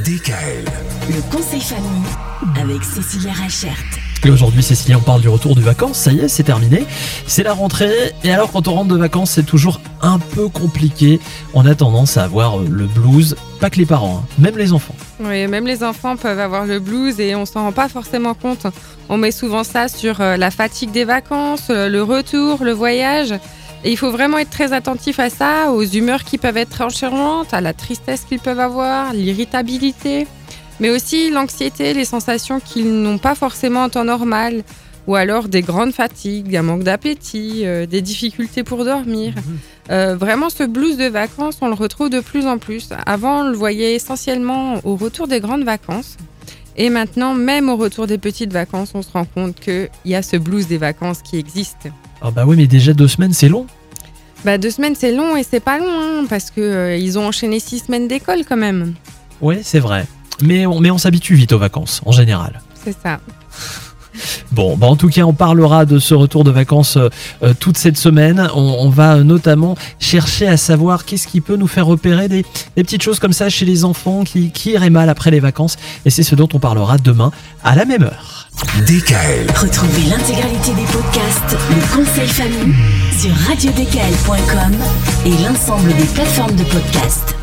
DKL. Le conseil famille avec Cécilia Rachert. Et aujourd'hui, Cécilia, on parle du retour de vacances. Ça y est, c'est terminé. C'est la rentrée. Et alors, quand on rentre de vacances, c'est toujours un peu compliqué. On a tendance à avoir le blues. Pas que les parents, hein, même les enfants. Oui, même les enfants peuvent avoir le blues et on s'en rend pas forcément compte. On met souvent ça sur euh, la fatigue des vacances, euh, le retour, le voyage. Et il faut vraiment être très attentif à ça, aux humeurs qui peuvent être enchangeantes, à la tristesse qu'ils peuvent avoir, l'irritabilité, mais aussi l'anxiété, les sensations qu'ils n'ont pas forcément en temps normal, ou alors des grandes fatigues, un manque d'appétit, euh, des difficultés pour dormir. Euh, vraiment, ce blues de vacances, on le retrouve de plus en plus. Avant, on le voyait essentiellement au retour des grandes vacances. Et maintenant, même au retour des petites vacances, on se rend compte qu'il y a ce blues des vacances qui existe. Ah bah oui, mais déjà deux semaines, c'est long. Bah, deux semaines, c'est long et c'est pas long, hein, parce que euh, ils ont enchaîné six semaines d'école quand même. Oui, c'est vrai. Mais on, mais on s'habitue vite aux vacances, en général. C'est ça. Bon, bah en tout cas, on parlera de ce retour de vacances euh, euh, toute cette semaine. On, on va euh, notamment chercher à savoir qu'est-ce qui peut nous faire repérer des, des petites choses comme ça chez les enfants qui, qui iraient mal après les vacances. Et c'est ce dont on parlera demain à la même heure. DKL. Retrouvez l'intégralité des podcasts Le conseil famille sur radiodkl.com et l'ensemble des plateformes de podcasts.